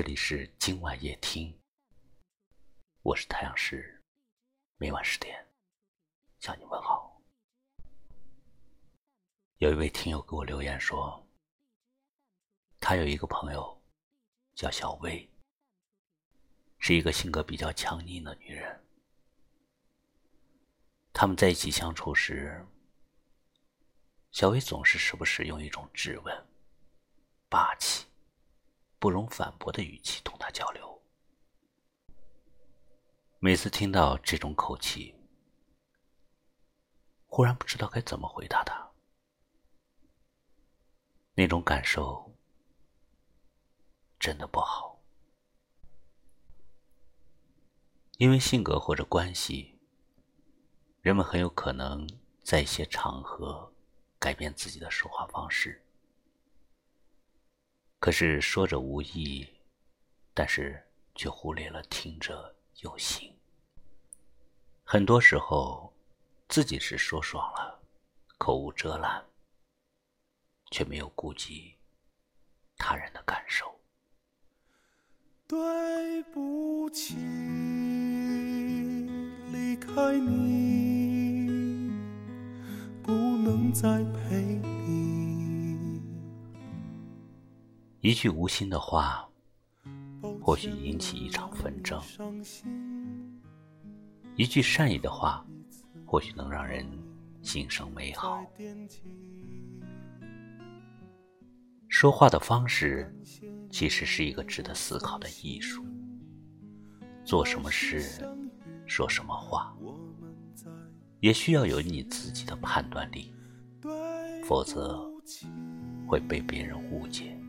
这里是今晚夜听，我是太阳石，每晚十点向你问好。有一位听友给我留言说，他有一个朋友叫小薇，是一个性格比较强硬的女人。他们在一起相处时，小薇总是时不时用一种质问、霸气。不容反驳的语气同他交流，每次听到这种口气，忽然不知道该怎么回答他。那种感受真的不好，因为性格或者关系，人们很有可能在一些场合改变自己的说话方式。可是说者无意，但是却忽略了听者有心。很多时候，自己是说爽了，口无遮拦，却没有顾及他人的感受。对不起，离开你，不能再陪。一句无心的话，或许引起一场纷争；一句善意的话，或许能让人心生美好。说话的方式，其实是一个值得思考的艺术。做什么事，说什么话，也需要有你自己的判断力，否则会被别人误解。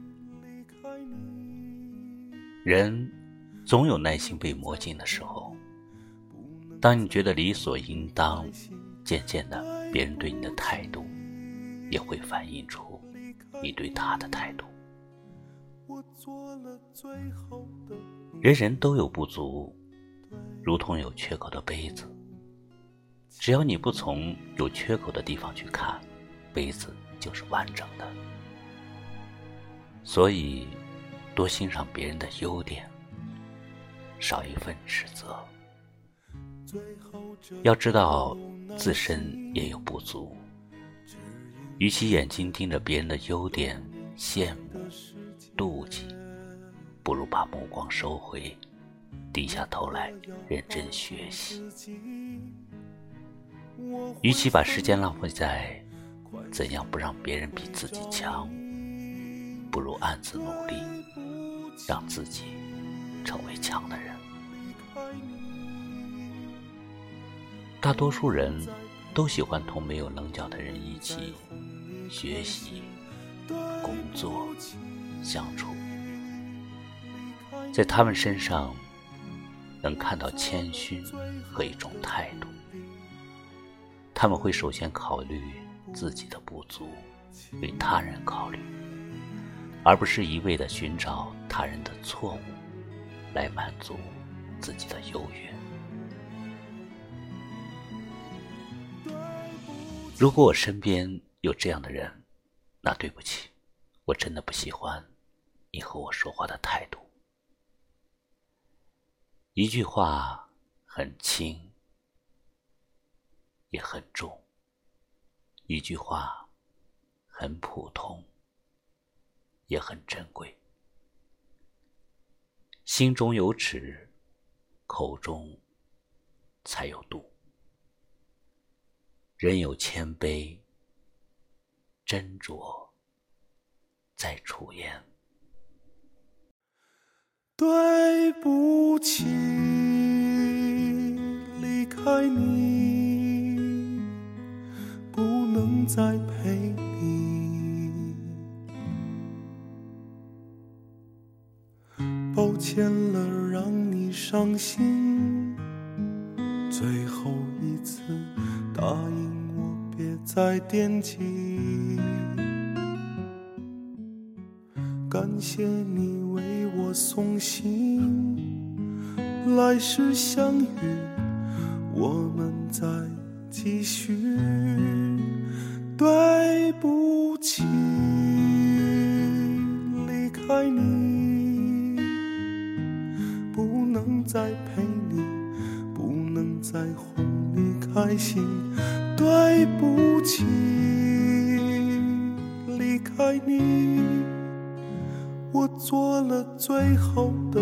人总有耐心被磨尽的时候。当你觉得理所应当，渐渐的，别人对你的态度也会反映出你对他的态度。人人都有不足，如同有缺口的杯子。只要你不从有缺口的地方去看，杯子就是完整的。所以。多欣赏别人的优点，少一份指责。要知道自身也有不足，与其眼睛盯着别人的优点羡慕、妒忌，不如把目光收回，低下头来认真学习。与其把时间浪费在怎样不让别人比自己强，不如暗自努力。让自己成为强的人。大多数人都喜欢同没有棱角的人一起学习、工作、相处，在他们身上能看到谦逊和一种态度。他们会首先考虑自己的不足，为他人考虑。而不是一味的寻找他人的错误，来满足自己的优越。如果我身边有这样的人，那对不起，我真的不喜欢你和我说话的态度。一句话很轻，也很重；一句话很普通。也很珍贵。心中有尺，口中才有度。人有谦卑，斟酌在出言。对不起，离开你，不能再陪。你见了，让你伤心。最后一次，答应我别再惦记。感谢你为我送行，来世相遇，我们再继续。对不在哄你开心。对不起，离开你，我做了最后的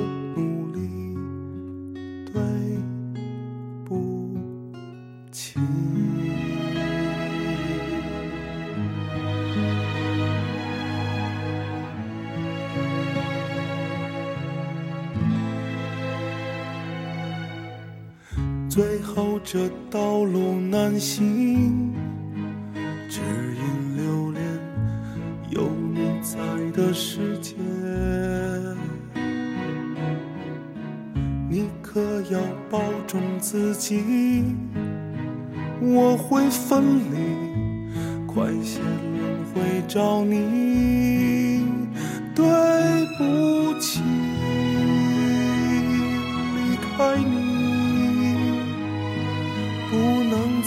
最后这道路难行，只因留恋有你在的世界。你可要保重自己，我会分离，快些轮回找你。对不起，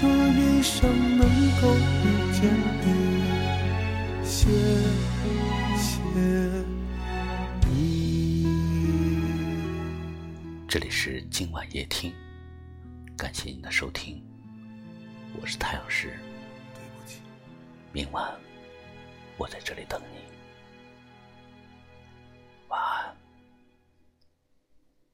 这一生能够遇见你，谢谢你。这里是今晚夜听，感谢您的收听，我是太阳石。对不起，明晚我在这里等你。晚安。